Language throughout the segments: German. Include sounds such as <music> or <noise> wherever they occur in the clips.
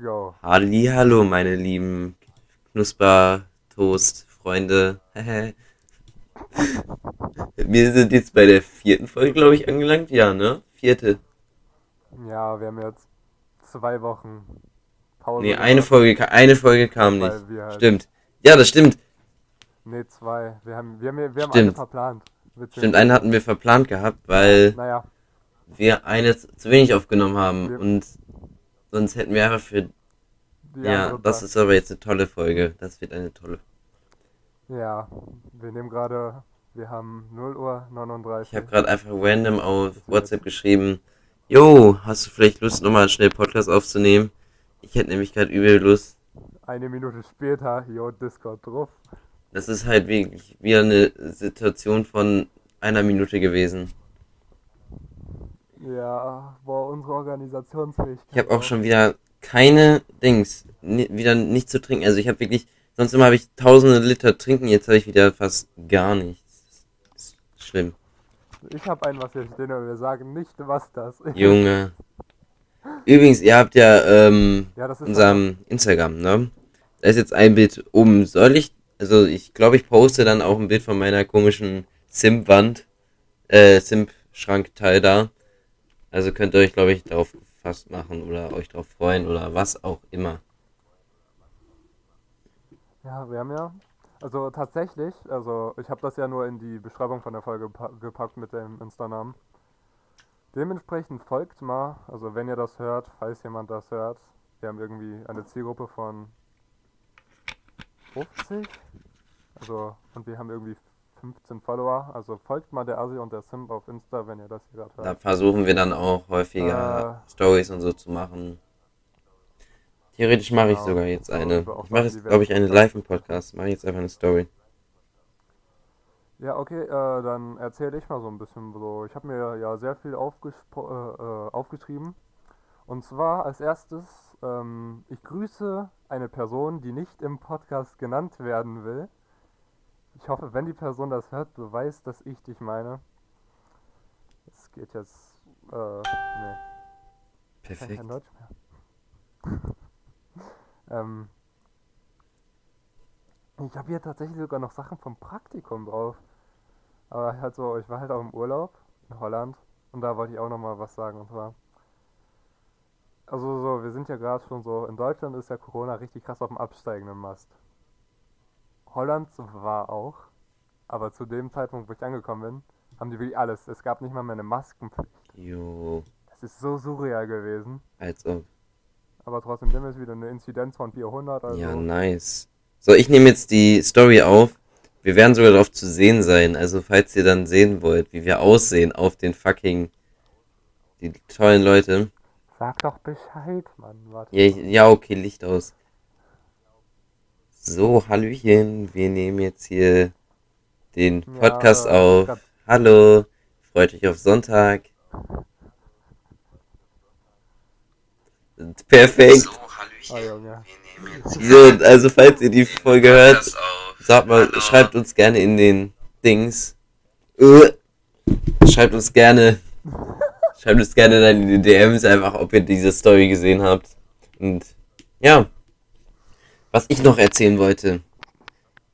Jo. Hallo, meine lieben Knusper-Toast-Freunde. <laughs> Wir sind jetzt bei der vierten Folge, glaube ich, angelangt. Ja, ne? Vierte. Ja, wir haben jetzt zwei Wochen Pause. Nee, eine Folge, eine Folge kam nicht. Halt- Stimmt. Ja, das stimmt. Nee, zwei. Wir haben, wir haben, wir haben eine Stimmt. verplant. Stimmt, einen hatten wir verplant gehabt, weil Naja, wir eine zu zu wenig aufgenommen haben. Wir- Und sonst hätten wir einfach für. Ja, das ist aber jetzt eine tolle Folge. Das wird eine tolle. Ja, wir nehmen gerade, wir haben 0 Uhr 39. Ich habe gerade einfach random auf WhatsApp geschrieben, Jo, hast du vielleicht Lust, nochmal schnell Podcast aufzunehmen? Ich hätte nämlich gerade übel Lust. Eine Minute später, jo, Discord drauf. Das ist halt wirklich wieder eine Situation von einer Minute gewesen. Ja, boah, unsere Organisationsfähigkeit. Ich habe auch schon wieder keine Dings, wieder nichts zu trinken. Also ich habe wirklich, sonst immer habe ich tausende Liter trinken, jetzt habe ich wieder fast gar nichts. Das ist schlimm. Ich habe ein, was hier stehen, aber wir sagen nicht, was das ist. Junge. Übrigens, ihr habt ja ähm, Ja, das unserem Instagram, ne? Da ist jetzt ein Bild oben. Soll ich, also ich glaube, ich poste dann auch ein Bild von meiner komischen Simp-Wand, äh, Simp-Schrankteil da. Also könnt ihr euch, glaube ich, darauf gefasst machen oder euch darauf freuen oder was auch immer. Ja, wir haben ja. Also tatsächlich, also ich habe das ja nur in die Beschreibung von der Folge pa- gepackt mit dem Insta-Namen. Dementsprechend folgt mal, also wenn ihr das hört, falls jemand das hört, wir haben irgendwie eine Zielgruppe von 50. Also, und wir haben irgendwie 15 Follower. Also folgt mal der Asi und der Simp auf Insta, wenn ihr das hier gerade Da hört. versuchen wir dann auch häufiger Äh. Stories und so zu machen. Theoretisch mache ich Genau. sogar jetzt Aber eine. Ich mache jetzt, glaube ich, eine live im Podcast. Mache jetzt einfach eine Story. Ja, okay, äh, dann erzähle ich mal so ein bisschen so. Ich habe mir ja sehr viel äh, äh, aufgeschrieben. Und zwar als erstes, ähm, ich grüße eine Person, die nicht im Podcast genannt werden will. Ich hoffe, wenn die Person das hört, du weißt, dass ich dich meine. Es geht jetzt, äh, nee, Perfekt. kein Deutsch mehr. <laughs> ähm, ich habe hier tatsächlich sogar noch Sachen vom Praktikum drauf. Aber halt so, ich war halt auch im Urlaub in Holland und da wollte ich auch nochmal was sagen und zwar. Also so, wir sind ja gerade schon so, in Deutschland ist ja Corona richtig krass auf dem absteigenden Mast. Holland war auch, aber zu dem Zeitpunkt, wo ich angekommen bin, haben die wirklich alles. Es gab nicht mal mehr eine Maskenpflicht. Jo, Das ist so surreal gewesen. als ob. Aber trotzdem, dem ist wieder eine Inzidenz von 400, also Ja, nice. So, ich nehme jetzt die Story auf. Wir werden sogar darauf zu sehen sein. Also, falls ihr dann sehen wollt, wie wir aussehen auf den fucking. Die tollen Leute. sag doch Bescheid, Mann. Warte. Ja, ich, ja okay, Licht aus. So, Hallöchen. Wir nehmen jetzt hier den Ja, Podcast äh, auf. grad- Hallo. Freut euch auf Sonntag. Perfekt. Ah, Junge. So, also falls ihr die Folge hört, sagt mal, schreibt uns gerne in den Dings. Äh, Schreibt uns gerne, schreibt uns gerne dann in die DMs einfach, ob ihr diese Story gesehen habt. Und ja, was ich noch erzählen wollte.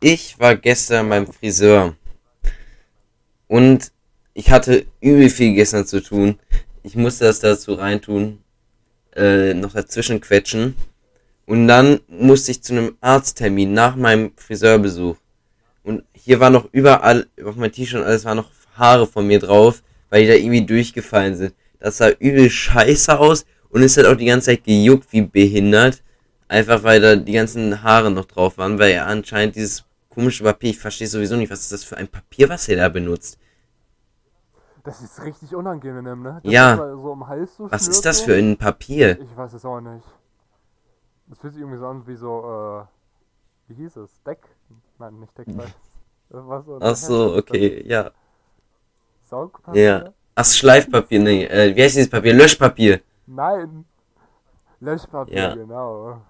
Ich war gestern beim Friseur und ich hatte übel viel gestern zu tun. Ich musste das dazu reintun, äh, noch dazwischen quetschen. Und dann musste ich zu einem Arzttermin nach meinem Friseurbesuch. Und hier war noch überall, auf meinem T-Shirt und alles war noch Haare von mir drauf, weil die da irgendwie durchgefallen sind. Das sah übel scheiße aus und es hat auch die ganze Zeit gejuckt wie behindert. Einfach weil da die ganzen Haare noch drauf waren, weil er anscheinend dieses komische Papier, ich verstehe sowieso nicht, was ist das für ein Papier, was er da benutzt. Das ist richtig unangenehm, ne? Ja. ist so so Was ist das für ein Papier? Ich weiß es auch nicht. Das fühlt sich irgendwie so an wie so, äh, wie hieß es? Deck? Nein, nicht Deckfleisch. <laughs> Was so Ach so, okay, ja. Saugpapier? Ja. Ach, Schleifpapier, nee, äh, wie heißt dieses Papier? Löschpapier. Nein! Löschpapier, Ja. genau.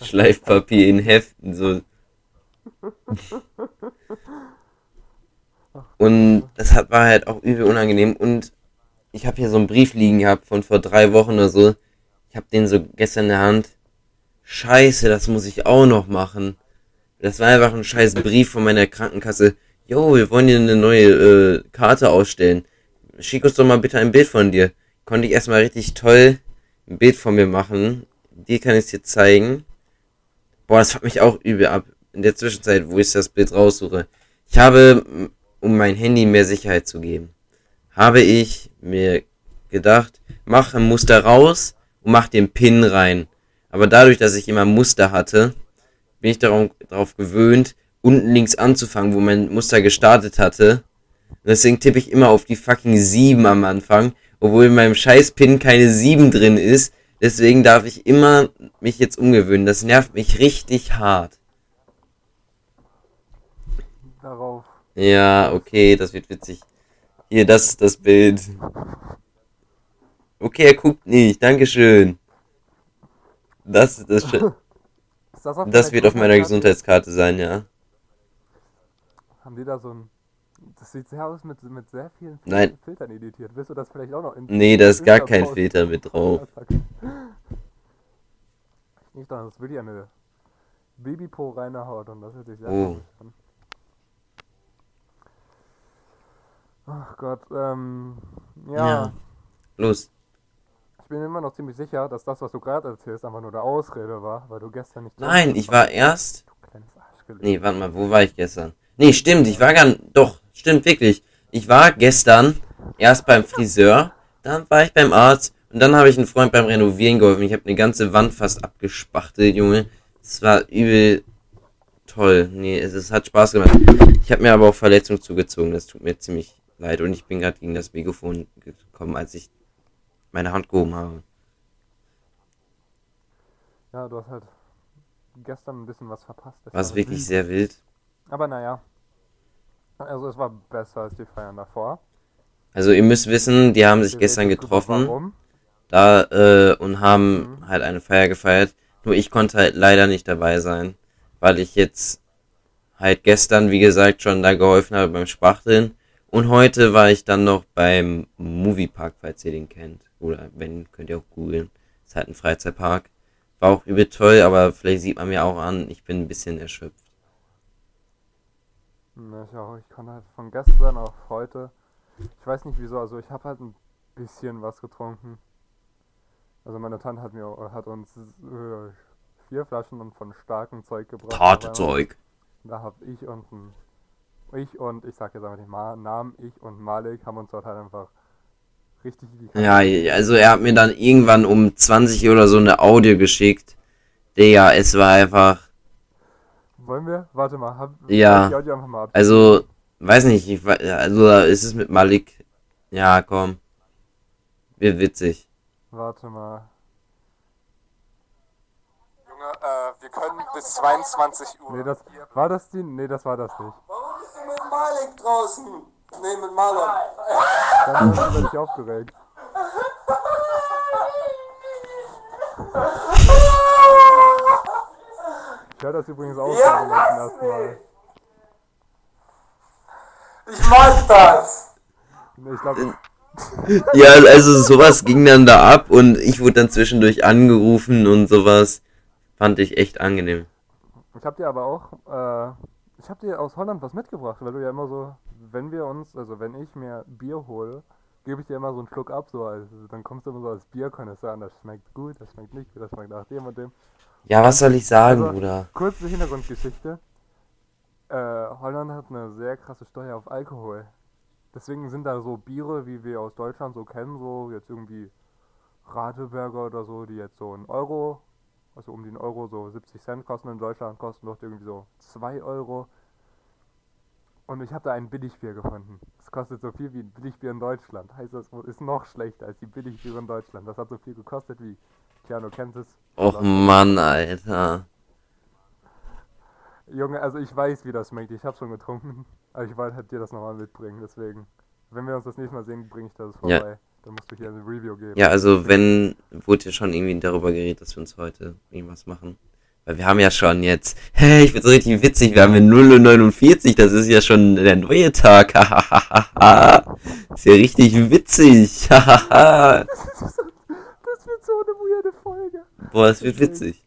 Schleifpapier in Heften, so. Und das hat, war halt auch übel unangenehm. Und ich habe hier so einen Brief liegen gehabt von vor drei Wochen oder so. Ich hab den so gestern in der Hand. Scheiße, das muss ich auch noch machen. Das war einfach ein scheiß Brief von meiner Krankenkasse. Jo, wir wollen dir eine neue äh, Karte ausstellen. Schick uns doch mal bitte ein Bild von dir. Konnte ich erstmal richtig toll ein Bild von mir machen. Die kann ich dir zeigen. Boah, das fuckt mich auch übel ab. In der Zwischenzeit, wo ich das Bild raussuche. Ich habe, um mein Handy mehr Sicherheit zu geben, habe ich mir gedacht, mach ein Muster raus und mach den Pin rein. Aber dadurch, dass ich immer Muster hatte, bin ich darauf, darauf gewöhnt, unten links anzufangen, wo mein Muster gestartet hatte. Deswegen tippe ich immer auf die fucking 7 am Anfang, obwohl in meinem scheiß Pin keine 7 drin ist. Deswegen darf ich immer mich jetzt umgewöhnen. Das nervt mich richtig hart. Darauf. Ja, okay, das wird witzig. Hier, das ist das Bild. Okay, er guckt nicht. Dankeschön. Das ist das. <laughs> Ist das, auf das wird auf meiner Gesundheitskarte? Gesundheitskarte sein, ja. Haben die da so ein. Das sieht sehr aus mit, mit sehr vielen Fil- Nein. Filtern editiert. Willst du das vielleicht auch noch in. Nee, da ist gar kein Filter mit drauf. Nicht da, das will ja eine Babypo reine Haut und das hätte ich sehr Oh. an. Ach Gott, ähm. Ja, Ja. Los. ich bin immer noch ziemlich sicher, dass das, was du gerade erzählst, einfach nur eine Ausrede war, weil du gestern nicht. Nein, ich war erst. Du kleines Arschgelenk. Nee, warte mal, wo war ich gestern? Nee, stimmt, ich war gar Doch, stimmt wirklich. Ich war gestern erst beim Friseur, dann war ich beim Arzt und dann habe ich einen Freund beim Renovieren geholfen. Ich habe eine ganze Wand fast abgespachtelt, Junge. Es war übel toll. Nee, es, es hat Spaß gemacht. Ich habe mir aber auch Verletzungen zugezogen. Das tut mir ziemlich leid. Und ich bin gerade gegen das Mikrofon gekommen, als ich meine Hand gehoben habe. Ja, du hast halt gestern ein bisschen was verpasst. Das war wirklich wild. sehr wild. Aber naja. Also es war besser als die Feiern davor. Also ihr müsst wissen, die haben sich Wir gestern getroffen. Warum? da äh, und haben Mhm. halt eine Feier gefeiert. Nur ich konnte halt leider nicht dabei sein, weil ich jetzt halt gestern, wie gesagt, schon da geholfen habe beim Spachteln. Und heute war ich dann noch beim Moviepark, falls ihr den kennt. Oder wenn, könnt ihr auch googeln. Ist halt ein Freizeitpark. War auch übel toll, aber vielleicht sieht man mir auch an, ich bin ein bisschen erschöpft. Ne, ich auch. Ich konnte halt von gestern auf heute. Ich weiß nicht wieso, also ich habe halt ein bisschen was getrunken. Also meine Tante hat mir hat uns äh, vier Flaschen von starkem Zeug gebracht. Harte. Zeug. Da hab ich und ein, ich und ich sag jetzt einfach den Ma Namen, ich und Malik haben uns dort halt einfach richtig Ja, also er hat mir dann irgendwann um 20 oder so eine Audio geschickt. Digga, es war einfach. Wollen wir? Warte mal, hab, Ja. ich einfach mal ab. Also, weiß nicht, ich also da ist es mit Malik. Ja, komm. Wird witzig. Warte mal. Junge, äh, wir können bis 22 Uhr. Nee, das, war das die? Nee, das war das nicht. Warum bist du mit Malik draußen? Nee, mit Marlon. Dann hast du dich aufgeregt. <laughs> Ich höre das übrigens auch Ja, ersten Mal. Ich mag das. Nee, Ich glaube, Ja, also sowas ging dann da ab und ich wurde dann zwischendurch angerufen und sowas. Fand ich echt angenehm. ich habe dir aber auch, äh, ich habe dir aus Holland was mitgebracht, weil du ja immer so, wenn wir uns, also wenn ich mir Bier hole, gebe ich dir immer so einen Schluck ab, so als, dann kommst du immer so als Bierkonnoisseur an, das schmeckt gut, das schmeckt nicht gut, das schmeckt nach dem und dem. Ja, was soll ich sagen, Also- Bruder? Kurze Hintergrundgeschichte. Äh, Holland hat eine sehr krasse Steuer auf Alkohol. Deswegen sind da so Biere, wie wir aus Deutschland so kennen, so jetzt irgendwie Radeberger oder so, die jetzt so einen Euro, also um den Euro so 70 Cent kosten in Deutschland, kosten doch irgendwie so 2 Euro. Und ich habe da ein Billigbier gefunden. Das kostet so viel wie ein Billigbier in Deutschland. Heißt das ist noch schlechter als die Billigbiere in Deutschland. Das hat so viel gekostet wie, tja, du kennst es. Och Mann, Alter. Junge, also ich weiß, wie das schmeckt. Ich habe schon getrunken. Aber ich wollte halt dir das nochmal mitbringen. Deswegen, wenn wir uns das nächste Mal sehen, bringe ich das Ja. vorbei. Dann musst du hier ein Review geben. Ja, also wenn, wurde ja schon irgendwie darüber geredet, dass wir uns heute irgendwas machen. Weil wir haben ja schon jetzt, hey, ich find's richtig witzig, wir haben ja 0 und 49, das ist ja schon der neue Tag, <laughs> ist ja richtig witzig, <laughs> Das weirde Boah, es wird witzig.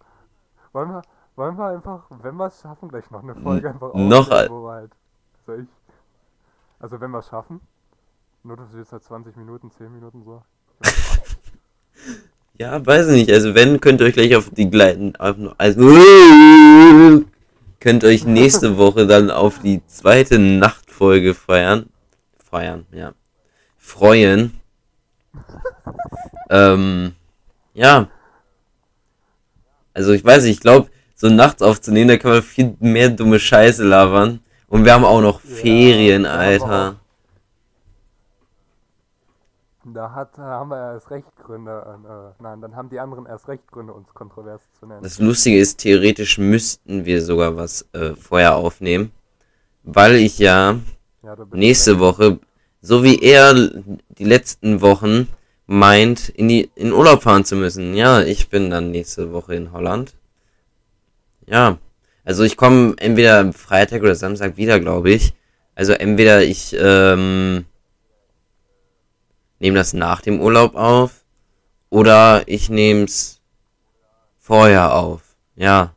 Wollen wir, wollen wir einfach, wenn wir es schaffen, gleich noch eine Folge einfach noch aufnehmen, ein- wo wir halt, also ich, also wenn wir es schaffen, nur das wird halt 20 Minuten, 10 Minuten so. <laughs> Ja, weiß ich nicht. Also wenn, könnt ihr euch gleich auf die gleichen... auf- Also, <laughs> könnt euch nächste Woche dann auf die zweite Nachtfolge feiern. Feiern, ja. Freuen. <laughs> ähm, ja. Also ich weiß nicht, ich glaube, so nachts aufzunehmen, da kann man viel mehr dumme Scheiße labern. Und wir haben auch noch Ja, Ferien, Alter. Da hat, da haben wir erst recht Gründe, äh, nein, dann haben die anderen erst recht Gründe, uns kontrovers zu nennen. Das Lustige ist, theoretisch müssten wir sogar was äh, vorher aufnehmen. Weil ich ja ja, nächste. Woche, so wie er die letzten Wochen meint, in die in Urlaub fahren zu müssen. Ja, ich bin dann nächste Woche in Holland. Ja, also ich komme entweder am Freitag oder Samstag wieder, glaube ich. Also entweder ich ähm, nehme das nach dem Urlaub auf oder ich nehme es vorher auf. Ja,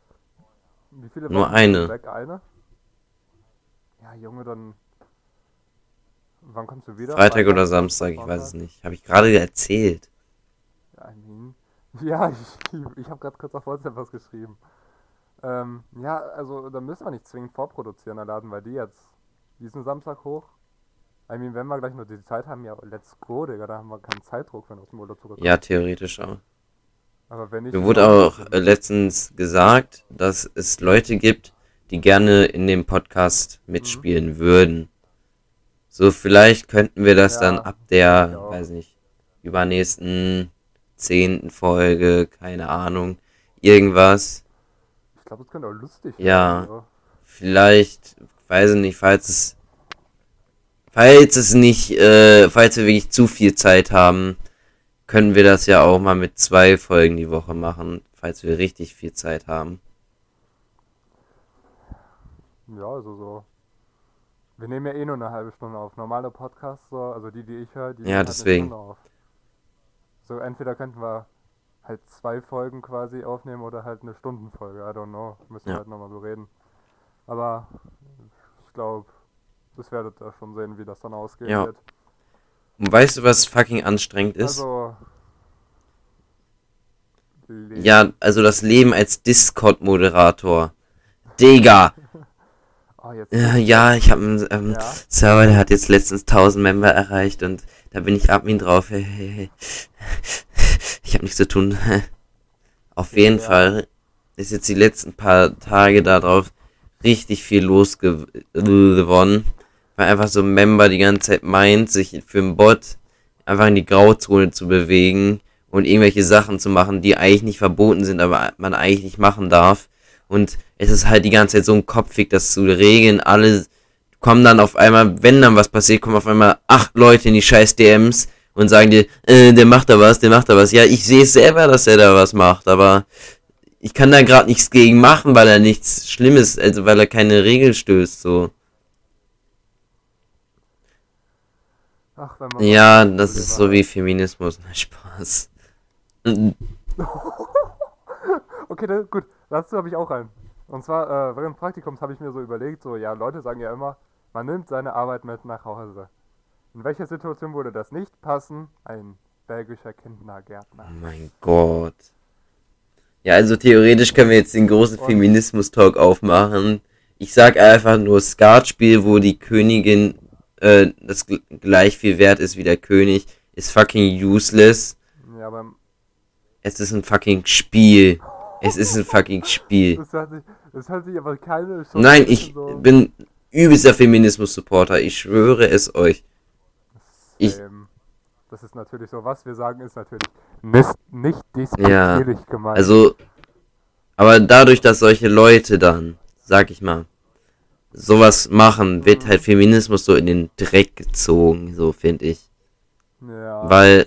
nur eine. Eine? Ja, Junge, dann. Wann kommst du wieder? Freitag oder Samstag, ich weiß es nicht. Habe ich gerade erzählt. Ja, I mean, <laughs> ja ich, ich habe gerade kurz auf WhatsApp was geschrieben. Ähm, ja, also da müssen wir nicht zwingend vorproduzieren, dann laden wir die jetzt diesen Samstag hoch. I mean, wenn wir gleich nur die Zeit haben, ja, let's go, Digga, da haben wir keinen Zeitdruck, wenn aus dem Urlaub zurückkommen. Ja, theoretisch auch. Aber wenn nicht. Mir wurde auch äh, letztens gesagt, dass es Leute gibt, die gerne in dem Podcast mitspielen würden. So, vielleicht könnten wir das Ja, dann ab der, auch. weiß nicht, übernächsten zehnten Folge, keine Ahnung, irgendwas. Ich glaube, es könnte auch lustig Ja. werden. So. Vielleicht, weiß ich nicht, falls es, falls es nicht, äh, falls wir wirklich zu viel Zeit haben, können wir das ja auch mal mit zwei Folgen die Woche machen, falls wir richtig viel Zeit haben. Ja, also so. Wir nehmen ja eh nur eine halbe Stunde auf. Normale Podcasts, so, also die, die ich höre, die Ja, nehmen halt deswegen. eine Stunde auf. So, entweder könnten wir halt zwei Folgen quasi aufnehmen oder halt eine Stundenfolge. I don't know. Müssen wir Ja. halt nochmal so reden. Aber ich glaube, das werdet ihr schon sehen, wie das dann ausgehen Ja. wird. Und weißt du, was fucking anstrengend ist? Also. Leben. ja, also das Leben als Discord-Moderator. Digga! Jetzt. Äh, ja, ich habe einen ähm, Ja. Server, der hat jetzt letztens 1000 Member erreicht und da bin ich Admin drauf. Hey, hey, hey. Ich habe nichts zu tun. <laughs> Auf jeden Ja. Fall ist jetzt die letzten paar Tage darauf richtig viel losgewonnen, weil einfach so ein Member die ganze Zeit meint, sich für einen Bot einfach in die Grauzone zu bewegen und irgendwelche Sachen zu machen, die eigentlich nicht verboten sind, aber man eigentlich nicht machen darf. Und es ist halt die ganze Zeit so ein Kopfweg, das zu regeln. Alle kommen dann auf einmal, wenn dann was passiert, kommen auf einmal acht Leute in die scheiß DMs und sagen dir, äh, der macht da was, der macht da was. Ja, ich sehe selber, dass er da was macht, aber ich kann da gerade nichts gegen machen, weil er nichts Schlimmes, also weil er keine Regel stößt, so. Ach, wenn man Ja, das ist so wie Feminismus. <laughs> Spaß. <laughs> Okay, da, gut, dazu habe ich auch einen. Und zwar, äh, während des Praktikums habe ich mir so überlegt, so, ja, Leute sagen ja immer, man nimmt seine Arbeit mit nach Hause. In welcher Situation würde das nicht passen? Ein belgischer Kindergärtner. Oh mein Gott. Ja, also theoretisch können wir jetzt den großen Feminismus-Talk aufmachen. Ich sag einfach nur Skatspiel, wo die Königin äh, das gl- gleich viel wert ist wie der König, ist fucking useless. Ja, aber Es ist ein fucking Spiel. Es ist ein fucking Spiel. das hört sich, das hört sich aber keine Chance Nein, ich so- bin übelster Feminismus-Supporter. Ich schwöre es euch. ich- das ist natürlich so, was wir sagen, ist natürlich nicht, despektierlich gemeint. Also, aber dadurch, dass solche Leute dann, sag ich mal, sowas machen, wird halt Feminismus so in den Dreck gezogen, so finde ich. ja, Weil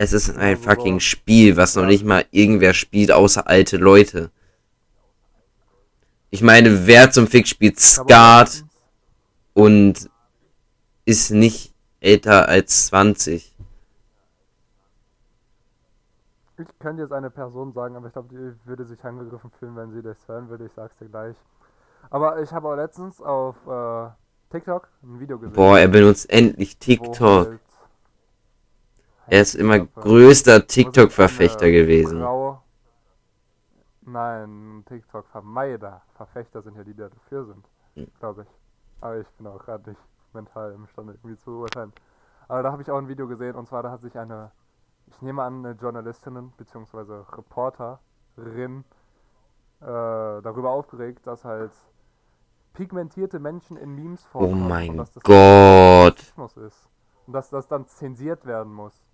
es ist ein fucking Spiel, was noch nicht mal irgendwer spielt, außer alte Leute. Ich meine, wer zum Fick spielt Skat und ist nicht älter als 20? Ich könnte jetzt eine Person sagen, aber ich glaube, die würde sich angegriffen fühlen, wenn sie das hören würde. Ich sag's dir gleich. Aber ich habe auch letztens auf äh, TikTok ein Video gesehen. Boah, er benutzt endlich TikTok. Er ist immer größter TikTok-Verfechter gewesen. Nein, TikTok-Vermeider. Verfechter sind ja die, die dafür sind, Hm. glaube ich. Aber ich bin auch gerade nicht mental imstande, irgendwie zu urteilen. Aber da habe ich auch ein Video gesehen und zwar da hat sich eine, ich nehme an, eine Journalistin bzw. Reporterin äh, darüber aufgeregt, dass halt pigmentierte Menschen in Memes Oh vorkommen und mein dass das Gott. Ist. Und dass das dann zensiert werden muss.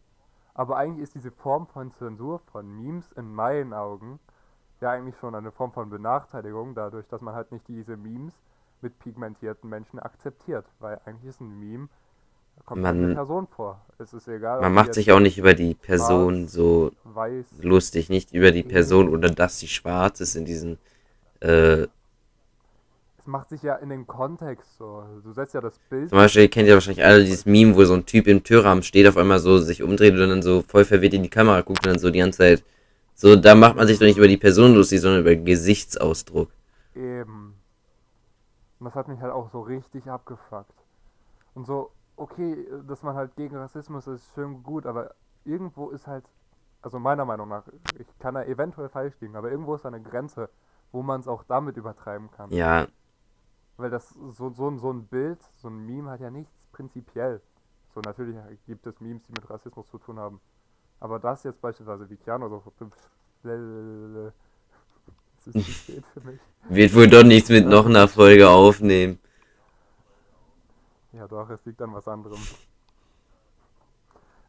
Aber eigentlich ist diese Form von Zensur von Memes in meinen Augen ja eigentlich schon eine Form von Benachteiligung, dadurch, dass man halt nicht diese Memes mit pigmentierten Menschen akzeptiert. Weil eigentlich ist ein Meme, da kommt halt eine Man- Person vor. Es ist egal, Man macht sich auch nicht über die Person schwarz, so weiß. lustig, nicht über die Person oder dass sie schwarz ist in diesen. Äh, Es macht sich ja in den Kontext so. Du setzt ja das Bild. zum Beispiel, ihr kennt ja wahrscheinlich alle dieses Meme, wo so ein Typ im Türrahmen steht, auf einmal so sich umdreht und dann so voll verwirrt in die Kamera guckt und dann so die ganze Zeit. So, da macht man sich doch nicht über die Person lustig, sondern über Gesichtsausdruck. Eben. Und das hat mich halt auch so richtig abgefuckt. Und so, okay, dass man halt gegen Rassismus ist, schön gut, aber irgendwo ist halt, also meiner Meinung nach, ich kann da eventuell falsch liegen, aber irgendwo ist da eine Grenze, wo man es auch damit übertreiben kann. Ja, Weil das, so, so, ein- so ein Bild, so ein Meme hat ja nichts prinzipiell. So, natürlich gibt es Memes, die mit Rassismus zu tun haben. Aber das jetzt beispielsweise wie Keanu so, <laughs> das ist zu <laughs> spät für mich. wird wohl doch nichts mit noch einer Folge aufnehmen. Ja, doch, es liegt an was anderem.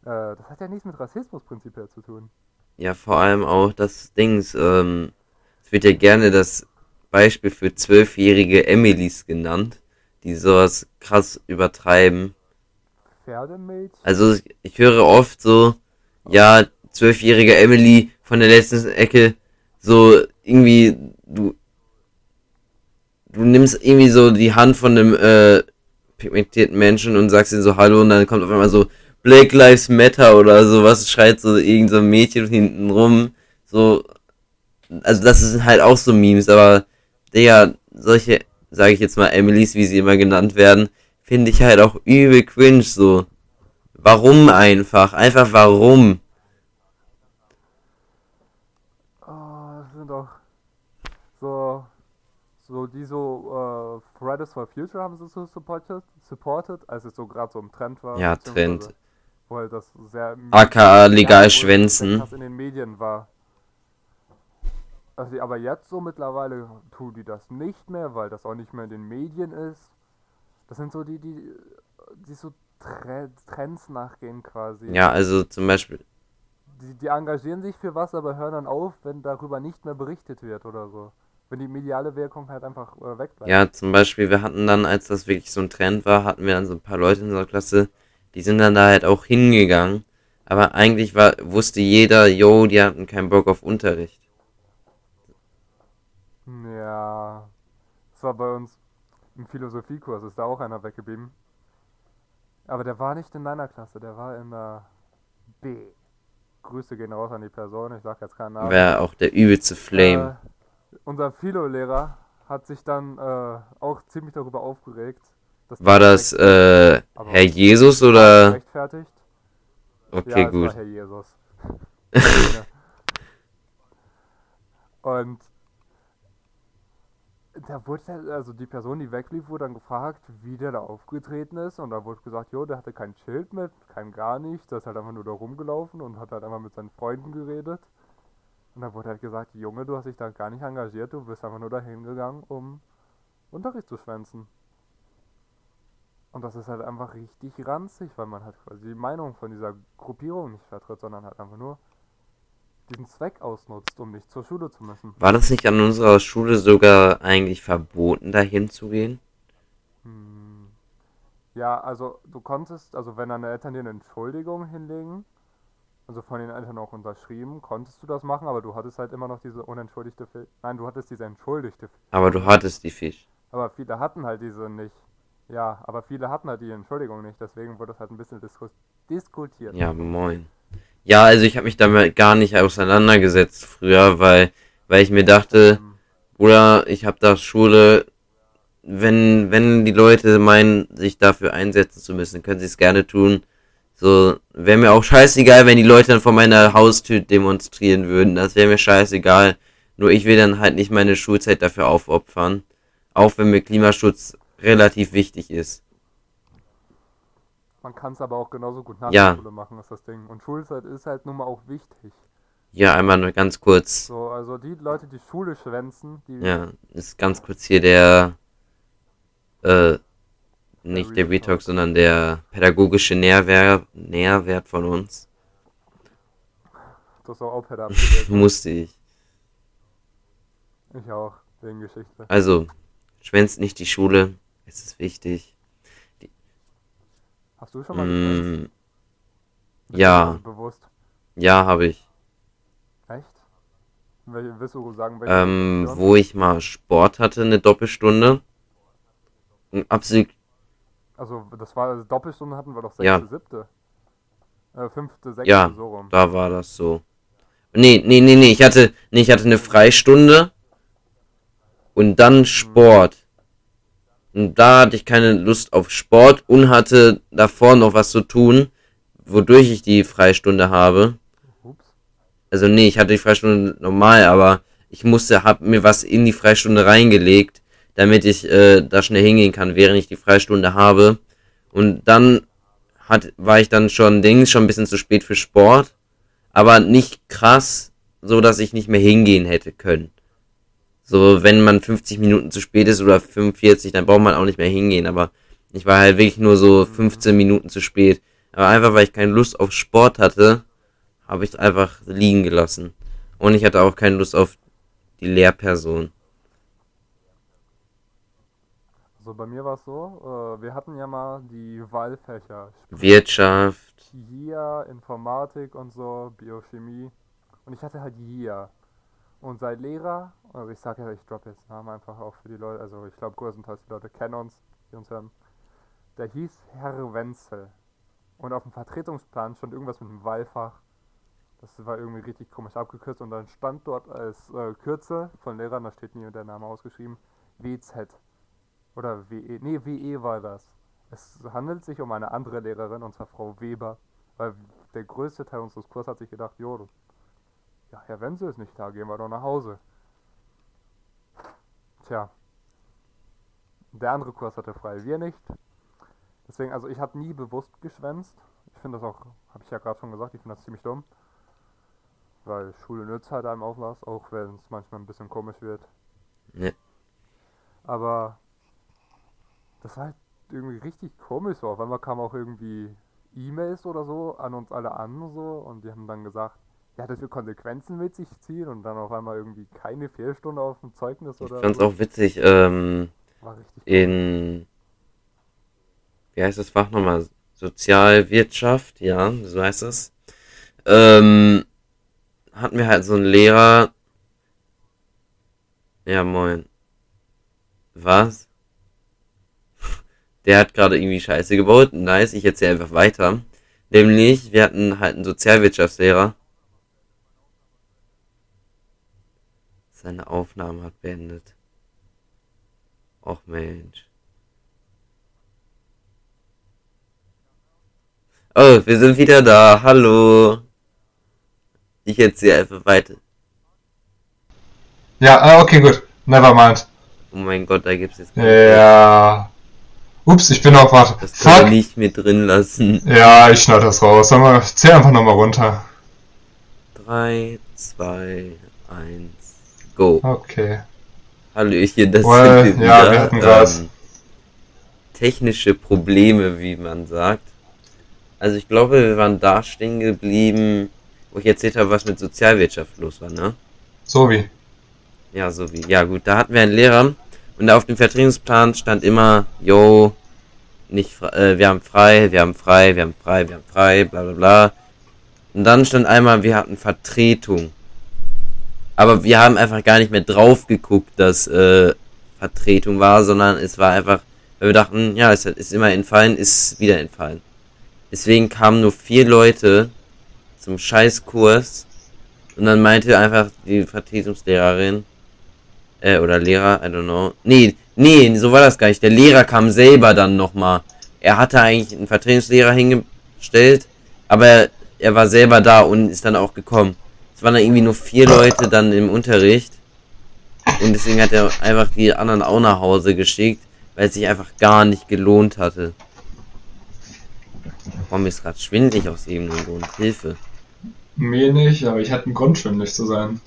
Äh, das hat ja nichts mit Rassismus prinzipiell zu tun. Ja, vor allem auch das Dings, ähm, es wird ja gerne das Beispiel für zwölfjährige Emilys genannt, die sowas krass übertreiben. Pferdemädchen? Also ich- höre oft so, ja, zwölfjährige Emily von der letzten Ecke, so irgendwie, du, du nimmst irgendwie so die Hand von einem äh, pigmentierten Menschen und sagst ihm so Hallo und dann kommt auf einmal so Black Lives Matter oder sowas, schreit so irgend so ein Mädchen hinten rum, so, also das sind halt auch so Memes, aber der solche, sage ich jetzt mal Emilys, wie sie immer genannt werden, finde ich halt auch übel cringe so. Warum einfach? Einfach warum? Oh, das sind doch so, so die so äh, Fridays for Future haben sie so supported, supported als es so gerade so im Trend war. Ja, Trend. Wo halt das sehr aka legal schwänzen. krass in den Medien war. Also, aber jetzt so mittlerweile tun die das nicht mehr, weil das auch nicht mehr in den Medien ist. Das sind so die, die, die so Tre Trends nachgehen quasi. Ja, also zum Beispiel, Die, die engagieren sich für was, aber hören dann auf, wenn darüber nicht mehr berichtet wird oder so. Wenn die mediale Wirkung halt einfach äh, wegbleibt. ja, zum Beispiel, wir hatten dann, als das wirklich so ein Trend war, hatten wir dann so ein paar Leute in unserer Klasse, die sind dann da halt auch hingegangen. Aber eigentlich war, wusste jeder, yo, die hatten keinen Bock auf Unterricht. Ja, das war bei uns im Philosophiekurs, ist da auch einer weggeblieben. Aber der war nicht in deiner Klasse, der war in der B. Grüße gehen raus an die Person, ich sag jetzt keinen Namen. Wäre auch der übelste Flame. Äh, unser Philo-Lehrer hat sich dann äh, auch ziemlich darüber aufgeregt. dass War das, äh, Herr Jesus oder? rechtfertigt. Okay, ja, gut. Herr Jesus. <laughs> Und da wurde also die Person, die weglief, wurde dann gefragt, wie der da aufgetreten ist. Und da wurde gesagt, jo, der hatte kein Schild mit, kein gar nicht. Der ist halt einfach nur da rumgelaufen und hat halt einfach mit seinen Freunden geredet. Und da wurde halt gesagt, Junge, du hast dich da gar nicht engagiert, du bist einfach nur dahin gegangen, um Unterricht zu schwänzen. Und das ist halt einfach richtig ranzig, weil man halt quasi die Meinung von dieser Gruppierung nicht vertritt, sondern halt einfach nur diesen Zweck ausnutzt, um nicht zur Schule zu müssen. War das nicht an unserer Schule sogar eigentlich verboten, dahin zu gehen? Hm. Ja, also du konntest, also wenn deine Eltern dir eine Entschuldigung hinlegen, also von den Eltern auch unterschrieben, konntest du das machen, aber du hattest halt immer noch diese unentschuldigte, Fe nein, du hattest diese entschuldigte, Fe Aber du hattest die Fisch. aber viele hatten halt diese nicht. Ja, aber viele hatten halt die Entschuldigung nicht, deswegen wurde das halt ein bisschen diskutiert. Ja, moin. Ja, also ich habe mich damit gar nicht auseinandergesetzt früher, weil, weil ich mir dachte, oder ich habe da Schule, wenn, wenn die Leute meinen, sich dafür einsetzen zu müssen, können sie es gerne tun. So, wäre mir auch scheißegal, wenn die Leute dann vor meiner Haustür demonstrieren würden. Das wäre mir scheißegal. Nur ich will dann halt nicht meine Schulzeit dafür aufopfern. Auch wenn mir Klimaschutz relativ wichtig ist. Man kann es aber auch genauso gut nach Ja. der Schule machen, ist das Ding. Und Schulzeit ist halt nun mal auch wichtig. Ja, einmal nur ganz kurz. So, also die Leute, die Schule schwänzen, die Ja, ist ganz kurz hier der, äh, nicht der. Retalk, sondern der pädagogische Nährwert, Nährwert von uns. das auch Opel abgewählt. <laughs> Musste ich. ich auch, wegen Geschichte. Also, schwänzt nicht die Schule, es ist wichtig. Hast du schon mal? Mm, ja, Bewusst. ja, habe ich. Echt? Welche, willst du sagen, welche Ähm, wo ich mal Sport hatte, eine Doppelstunde. Und absolut, Also, das war, also Doppelstunde hatten wir doch sechste, Ja. siebte. Äh, fünfte, sechste, Ja. so rum. da war das so. Nee, nee, nee, nee, ich hatte, nee, ich hatte eine Freistunde und dann Sport. Und da hatte ich keine Lust auf Sport und hatte davor noch was zu tun, wodurch ich die Freistunde habe. Also nee, ich hatte die Freistunde normal, aber ich musste, hab mir was in die Freistunde reingelegt, damit ich äh, da schnell hingehen kann, während ich die Freistunde habe. Und dann hat, war ich dann schon Dings, schon ein bisschen zu spät für Sport, aber nicht krass, so dass ich nicht mehr hingehen hätte können. So, wenn man 50 Minuten zu spät ist oder 45, dann braucht man auch nicht mehr hingehen, aber ich war halt wirklich nur so 15 Minuten zu spät. Aber einfach, weil ich keine Lust auf Sport hatte, habe ich es einfach liegen gelassen. Und ich hatte auch keine Lust auf die Lehrperson. Also bei mir war es so, äh, wir hatten ja mal die Wahlfächer. Wirtschaft. JIA, Informatik und so, Biochemie. Und ich hatte halt JIA. Und sein Lehrer, also ich sage ja, ich droppe jetzt Namen einfach auch für die Leute, also ich glaube größtenteils die Leute kennen uns, die uns hören. Der hieß Herr Wenzel. Und auf dem Vertretungsplan stand irgendwas mit dem Wahlfach. Das war irgendwie richtig komisch abgekürzt und dann stand dort als äh, Kürzel von Lehrern, da steht nie der Name ausgeschrieben, WZ. Oder WE, nee, WE war das. Es handelt sich um eine andere Lehrerin, und zwar Frau Weber. Weil der größte Teil unseres Kurses hat sich gedacht, jo, ja, Herr Wenzel ist nicht da, gehen wir doch nach Hause. Tja. Der andere Kurs hatte frei, wir nicht. Deswegen, also ich habe nie bewusst geschwänzt. Ich finde das auch, habe ich ja gerade schon gesagt, ich finde das ziemlich dumm. Weil Schule nützt halt einem auch was, auch wenn es manchmal ein bisschen komisch wird. Ja. Aber das war halt irgendwie richtig komisch so. Auf einmal kamen auch irgendwie E-Mails oder so an uns alle an so und die haben dann gesagt, ja, das wird Konsequenzen mit sich ziehen und dann auf einmal irgendwie keine Fehlstunde auf dem Zeugnis Ich oder fand's so. auch witzig, ähm, in, wie heißt das Fach nochmal? Sozialwirtschaft, ja, so heißt es. Ähm, hatten wir halt so einen Lehrer. Ja, moin. Was? Der hat gerade irgendwie Scheiße gebaut. Nice, ich erzähle einfach weiter. Nämlich, wir hatten halt einen Sozialwirtschaftslehrer. Seine Aufnahme hat beendet. Och Mensch. Oh, wir sind wieder da. Hallo. Ich erzähle einfach weiter. Ja, ah, okay, gut. Nevermind. Oh mein Gott, da gibt's jetzt Ja. Ups, ich bin auf Warte. Das können wir Fuck. nicht mit drin lassen. Ja, ich schneide das raus. Sag mal, zähl einfach nochmal runter. 3, 2, 1, go. Okay. Hallöchen, das Well, sind wir ja, wieder. wir hatten grad- Ähm, technische Probleme, wie man sagt. Also ich glaube, wir waren da stehen geblieben, wo ich erzählt habe, was mit Sozialwirtschaft los war, ne? So wie. Ja, so wie. Ja, gut, da hatten wir einen Lehrer und auf dem Vertretungsplan stand immer, yo, nicht äh, wir haben frei, wir haben frei, wir haben frei, wir haben frei, bla bla bla. Und dann stand einmal, wir hatten Vertretung. Aber wir haben einfach gar nicht mehr drauf geguckt, dass äh, Vertretung war, sondern es war einfach, weil wir dachten, ja, es ist immer entfallen, ist wieder entfallen. Deswegen kamen nur vier Leute zum Scheißkurs. Und dann meinte einfach die Vertretungslehrerin, äh, oder Lehrer, I don't know. Nee, nee, so war das gar nicht. Der Lehrer kam selber dann nochmal. Er hatte eigentlich einen Vertretungslehrer hingestellt, aber er, er war selber da und ist dann auch gekommen. Es waren dann irgendwie nur vier Leute dann im Unterricht. Und deswegen hat er einfach die anderen auch nach Hause geschickt, weil es sich einfach gar nicht gelohnt hatte. Warum ist gerade schwindelig aus irgendeinem Grund? Hilfe. Mir nicht, aber ich hatte einen Grund, schwindelig zu sein.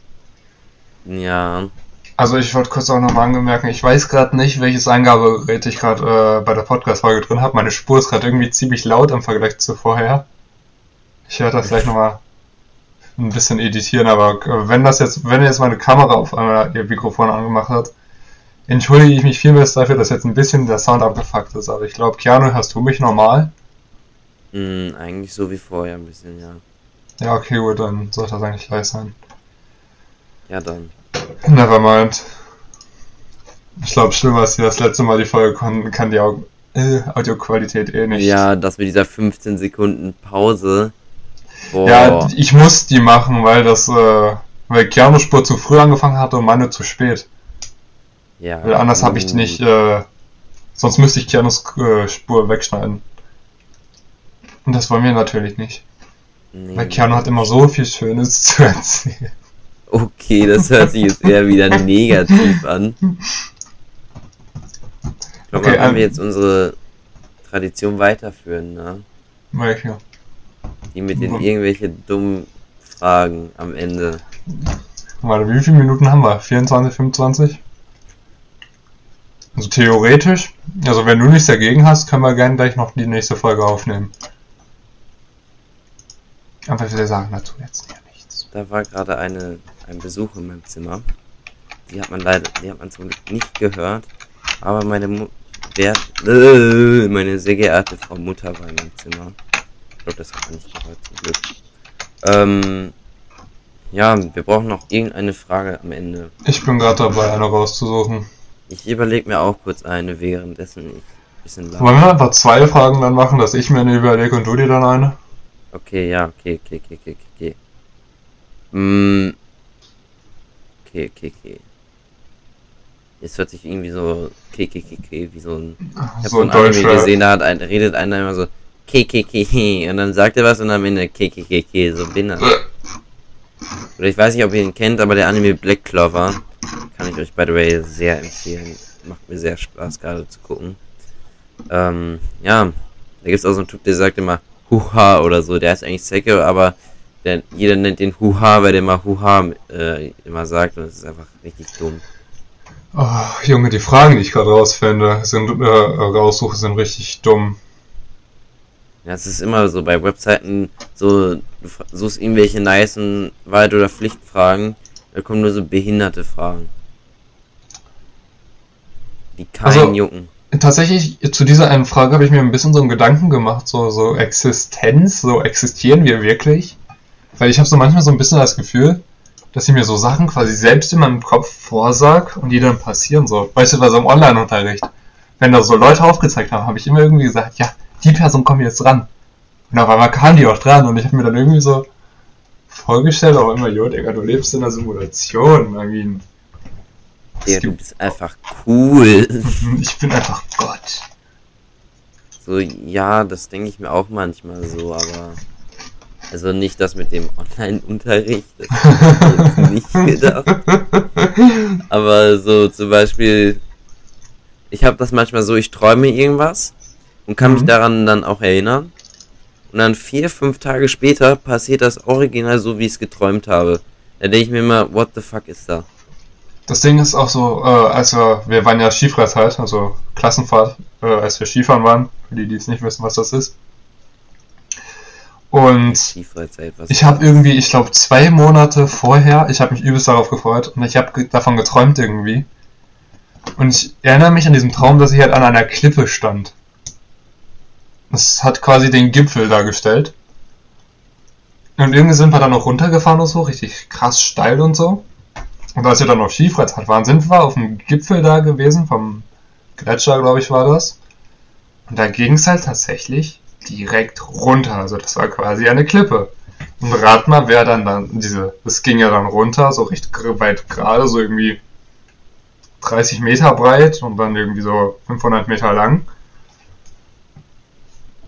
Ja. Also ich wollte kurz auch nochmal angemerken, ich weiß gerade nicht, welches Eingabegerät ich gerade äh, bei der Podcast-Folge drin habe. Meine Spur ist gerade irgendwie ziemlich laut im Vergleich zu vorher. Ich werde das gleich nochmal ein bisschen editieren, aber äh, wenn das jetzt, wenn jetzt meine Kamera auf einmal ihr Mikrofon angemacht hat, entschuldige ich mich vielmals dafür, dass jetzt ein bisschen der Sound abgefuckt ist. Aber ich glaube, Keanu, hörst du mich normal? Hm, eigentlich so wie vorher ein bisschen, ja. Ja, okay, gut, dann sollte das eigentlich gleich sein. Ja, dann. Nevermind. Ich glaube, schlimmer als das letzte Mal die Folge konnten, kann die äh, Audioqualität eh nicht. Ja, das mit dieser 15 Sekunden Pause. Boah. Ja, ich muss die machen, weil das, äh, weil Keanu Spur zu früh angefangen hat und meine zu spät. ja. Weil anders habe ich die nicht, äh, sonst müsste ich Keanus äh, Spur wegschneiden. Und das wollen wir natürlich nicht. Nee. Weil Keanu hat immer so viel Schönes <laughs> zu erzählen. Okay, das hört sich jetzt eher wieder negativ an. Ich glaube, Okay, ähm, wir jetzt unsere Tradition weiterführen, ne? Welche? Die mit den irgendwelche dummen Fragen am Ende. Warte, wie viele Minuten haben wir? 24, 25? Also theoretisch, also wenn du nichts dagegen hast, können wir gerne gleich noch die nächste Folge aufnehmen. Aber wir sagen dazu jetzt ja nichts. Da war gerade eine, ein Besuch in meinem Zimmer. Die hat man leider, die hat man zum Glück nicht gehört. Aber meine Mu Wert, äh, meine sehr geehrte Frau Mutter war in meinem Zimmer. Ich glaube, das hat nicht gehört, zum Glück. Ähm, ja, wir brauchen noch irgendeine Frage am Ende. Ich bin gerade dabei, eine rauszusuchen. Ich überlege mir auch kurz eine, währenddessen ich ein bisschen lang. Wollen wir einfach zwei Fragen dann machen, dass ich mir eine überlege und du dir dann eine? Okay, ja, okay, okay, okay, okay, okay. Mm. Okay, okay, okay. Jetzt hört sich irgendwie so KKKK wie so ein. Ich hab So so ein Anime gesehen, da hat ein, redet einer immer so KKKK und dann sagt er was und am Ende KKKK, so Binder. Oder ich weiß nicht, ob ihr ihn kennt, aber der Anime Black Clover kann ich euch by the way sehr empfehlen. Macht mir sehr Spaß gerade zu gucken. Ähm, ja, da gibt's auch so einen Typ, der sagt immer Huha oder so. Der ist eigentlich Zecke, aber der, jeder nennt den Huha, weil der immer Huha äh, immer sagt und das ist einfach richtig dumm. Oh, Junge, die Fragen, die ich gerade rausfinde, sind, äh, raussuche, sind richtig dumm. Ja, es ist immer so bei Webseiten so, du suchst irgendwelche nicen Wald- oder Pflichtfragen, da kommen nur so behinderte Fragen. Die keinen Also- jucken. Tatsächlich, zu dieser einen Frage habe ich mir ein bisschen so einen Gedanken gemacht, so, so Existenz, so existieren wir wirklich? Weil ich habe so manchmal so ein bisschen das Gefühl, dass ich mir so Sachen quasi selbst in meinem Kopf vorsag und die dann passieren so. Beispielsweise im Online-Unterricht. Wenn da so Leute aufgezeigt haben, habe ich immer irgendwie gesagt, ja, die Person kommt jetzt ran. Und auf einmal kam die auch dran und ich habe mir dann irgendwie so vorgestellt, auch immer, jo, Digga, du lebst in einer Simulation. I mean, Der, du bist einfach cool. <laughs> ich bin einfach Gott. So, ja, das denke ich mir auch manchmal so, aber. Also nicht das mit dem Online-Unterricht, das hab ich jetzt <laughs> nicht gedacht. Aber so zum Beispiel, ich habe das manchmal so, ich träume irgendwas und kann mich Mhm. daran dann auch erinnern. Und dann vier, fünf Tage später passiert das original so, wie ich es geträumt habe. Da denke ich mir immer, what the fuck ist da? Das Ding ist auch so, äh, als wir, wir waren ja Skifreizeit, also Klassenfahrt, äh, als wir Skifahren waren, für die, die es nicht wissen, was das ist. Und ich habe irgendwie, ich glaube, zwei Monate vorher, ich habe mich übelst darauf gefreut und ich habe ge davon geträumt irgendwie. Und ich erinnere mich an diesem Traum, dass ich halt an einer Klippe stand. Das hat quasi den Gipfel dargestellt. Und irgendwie sind wir dann noch runtergefahren und so, richtig krass steil und so. Und als wir dann auf Skifreizeit waren, sind wir auf dem Gipfel da gewesen, vom Gletscher, glaube ich, war das. Und da ging es halt tatsächlich direkt runter. Also das war quasi eine Klippe. Und rat mal, wer dann dann diese, das ging ja dann runter, so recht weit gerade, so irgendwie 30 Meter breit und dann irgendwie so 500 Meter lang.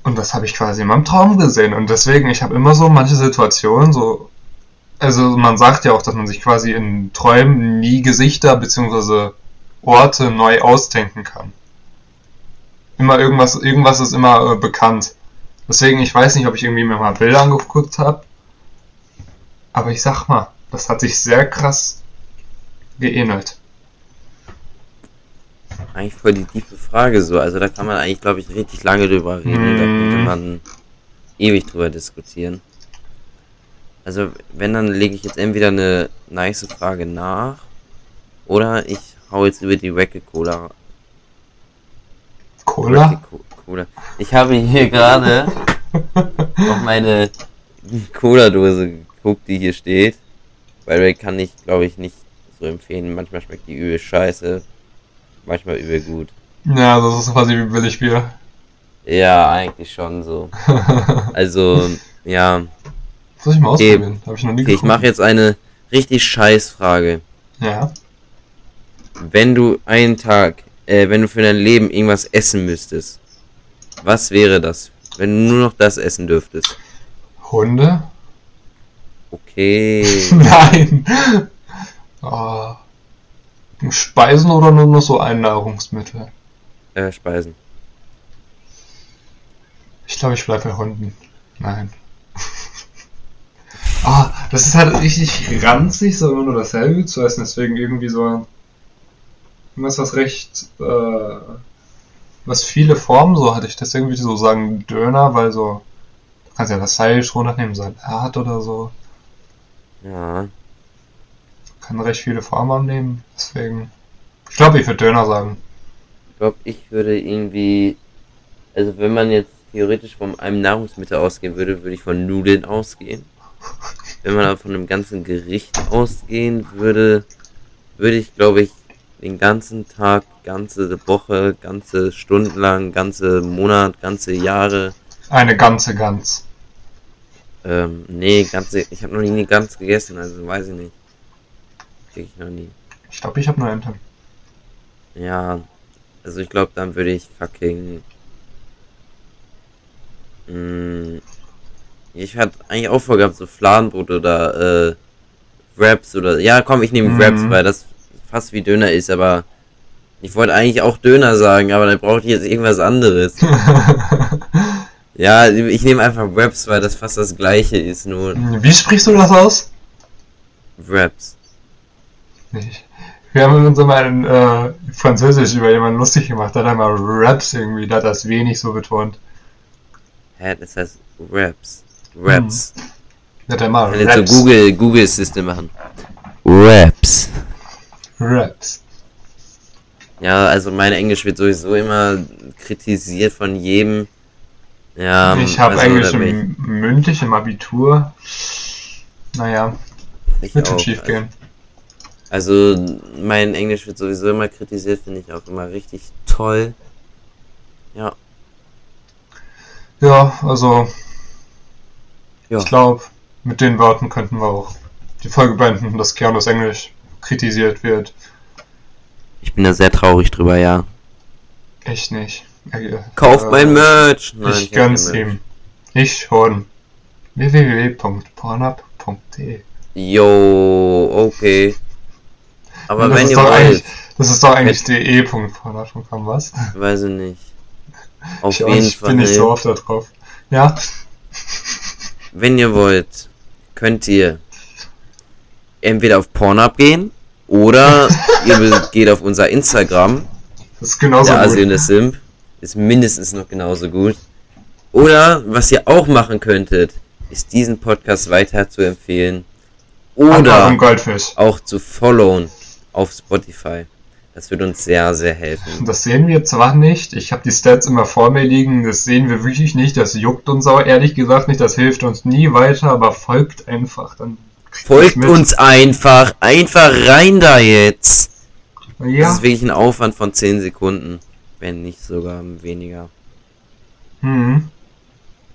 Und das habe ich quasi in meinem Traum gesehen. Und deswegen, ich habe immer so manche Situationen so, also man sagt ja auch, dass man sich quasi in Träumen nie Gesichter bzw. Orte neu ausdenken kann. Immer irgendwas, irgendwas ist immer äh, bekannt. Deswegen, ich weiß nicht, ob ich irgendwie mir mal Bilder angeguckt habe. Aber ich sag mal, das hat sich sehr krass geähnelt. Eigentlich voll die tiefe Frage so. Also da kann man eigentlich, glaube ich, richtig lange drüber reden. Da könnte Mm. man ewig drüber diskutieren. Also wenn, dann lege ich jetzt entweder eine nice Frage nach oder ich hau jetzt über die Wecke Cola. Cola? Cola. Ich habe hier gerade <laughs> auf meine Cola-Dose geguckt, die hier steht. Weil kann ich, glaube ich, nicht so empfehlen. Manchmal schmeckt die übel scheiße, manchmal übel gut. Ja, das ist quasi wie Billigbier. Ja, eigentlich schon so. <laughs> Also, ja. Soll ich mal Okay. ausprobieren? Habe ich noch nie Okay, ich mache jetzt eine richtig scheiß Frage. Ja. Wenn du einen Tag, äh, wenn du für dein Leben irgendwas essen müsstest, was wäre das? Wenn du nur noch das essen dürftest. Hunde? Okay. <laughs> Nein. Oh. Speisen oder nur noch so ein Nahrungsmittel? Äh, Speisen. Ich glaube, ich bleibe bei Hunden. Nein. <laughs> Ah, das ist halt richtig ranzig, so immer nur dasselbe zu essen. Deswegen irgendwie so irgendwas, was recht, äh, was viele Formen so hatte ich das irgendwie so sagen Döner, weil so, du kannst ja das Fleisch runternehmen, Salat oder so. Ja. Kann recht viele Formen annehmen. Deswegen, ich glaube, ich würde Döner sagen. Ich glaube, ich würde irgendwie. Also, wenn man jetzt theoretisch von einem Nahrungsmittel ausgehen würde, würde ich von Nudeln ausgehen. Wenn man aber von einem ganzen Gericht ausgehen würde, würde ich, glaube ich, den ganzen Tag, ganze Woche, ganze Stunden lang, ganze Monat, ganze Jahre, Eine ganze Gans. ähm, nee, ganze, ich habe noch nie eine Gans gegessen, also weiß ich nicht. Krieg ich noch nie. Ich glaube, ich habe nur Ente. Ja, also ich glaube, dann würde ich fucking. Mh, ich hatte eigentlich auch vorgehabt, so Fladenbrot oder äh, Wraps oder. Ja, komm, ich nehme Mhm. Wraps, weil das fast wie Döner ist, aber. Ich wollte eigentlich auch Döner sagen, aber dann brauche ich jetzt irgendwas anderes. <laughs> ja, ich nehme einfach Wraps, weil das fast das gleiche ist, nur Wie sprichst du das aus? Wraps. Nicht. Wir haben uns immer in äh, Französisch über jemanden lustig gemacht, hat einmal Raps irgendwie, der hat das wenig so betont. Hä, das heißt Wraps. Wraps. Der hat einmal Kann jetzt so Raps. Google, Google System machen. Raps. Raps. Ja, also mein Englisch wird sowieso immer kritisiert von jedem. Ja, ich habe also, Englisch da im, mündlich im Abitur. Naja, ich, wird schon schief gehen. Also mein Englisch wird sowieso immer kritisiert, finde ich auch immer richtig toll. Ja, Ja, also ja. ich glaube, mit den Worten könnten wir auch die Folge beenden, dass Keanu's Englisch kritisiert wird. Ich bin da sehr traurig drüber, ja. Ich nicht. Äh, Kauf äh, mein Merch! ich hab kein gönn's ihm. Ich schon. www.pornhub.de Yo, okay. Aber das wenn ihr wollt, das ist doch eigentlich de.pornhub.com, was? weiß ich nicht. <laughs> Auf ich auch jeden nicht, Fall. bin nicht so oft da drauf. Ja, <laughs> Wenn ihr wollt, könnt ihr entweder auf Pornhub gehen oder <laughs> ihr geht auf unser Instagram, das ist genauso der Asi und gut. der Simp, ist mindestens noch genauso gut. Oder was ihr auch machen könntet, ist diesen Podcast weiter zu empfehlen oder auch zu followen auf Spotify. Das würde uns sehr, sehr helfen. Das sehen wir zwar nicht, ich habe die Stats immer vor mir liegen, das sehen wir wirklich nicht, das juckt uns auch ehrlich gesagt nicht, das hilft uns nie weiter, aber folgt einfach, dann Folgt das uns einfach, einfach rein da jetzt. Das Ja, ist wirklich ein Aufwand von 10 Sekunden, wenn nicht sogar weniger. hm.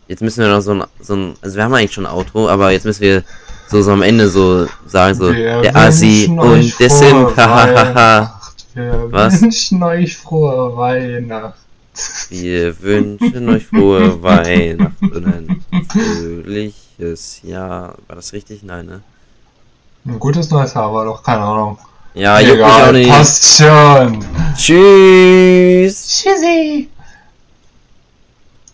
Jetzt müssen wir noch so ein, so ein, also wir haben eigentlich schon ein Outro, aber jetzt müssen wir so, so am Ende so sagen, so, Wir der Asi und der Sim, hahaha. Wir Was? wünschen euch frohe Weihnacht. Wir wünschen euch frohe <laughs> Weihnachten und ein fröhliches Jahr. War das richtig? Nein, ne? Ein gutes neues Jahr war doch, keine Ahnung. Ja, juckt mich auch Egal, nicht. passt schon. Tschüss! Tschüssi.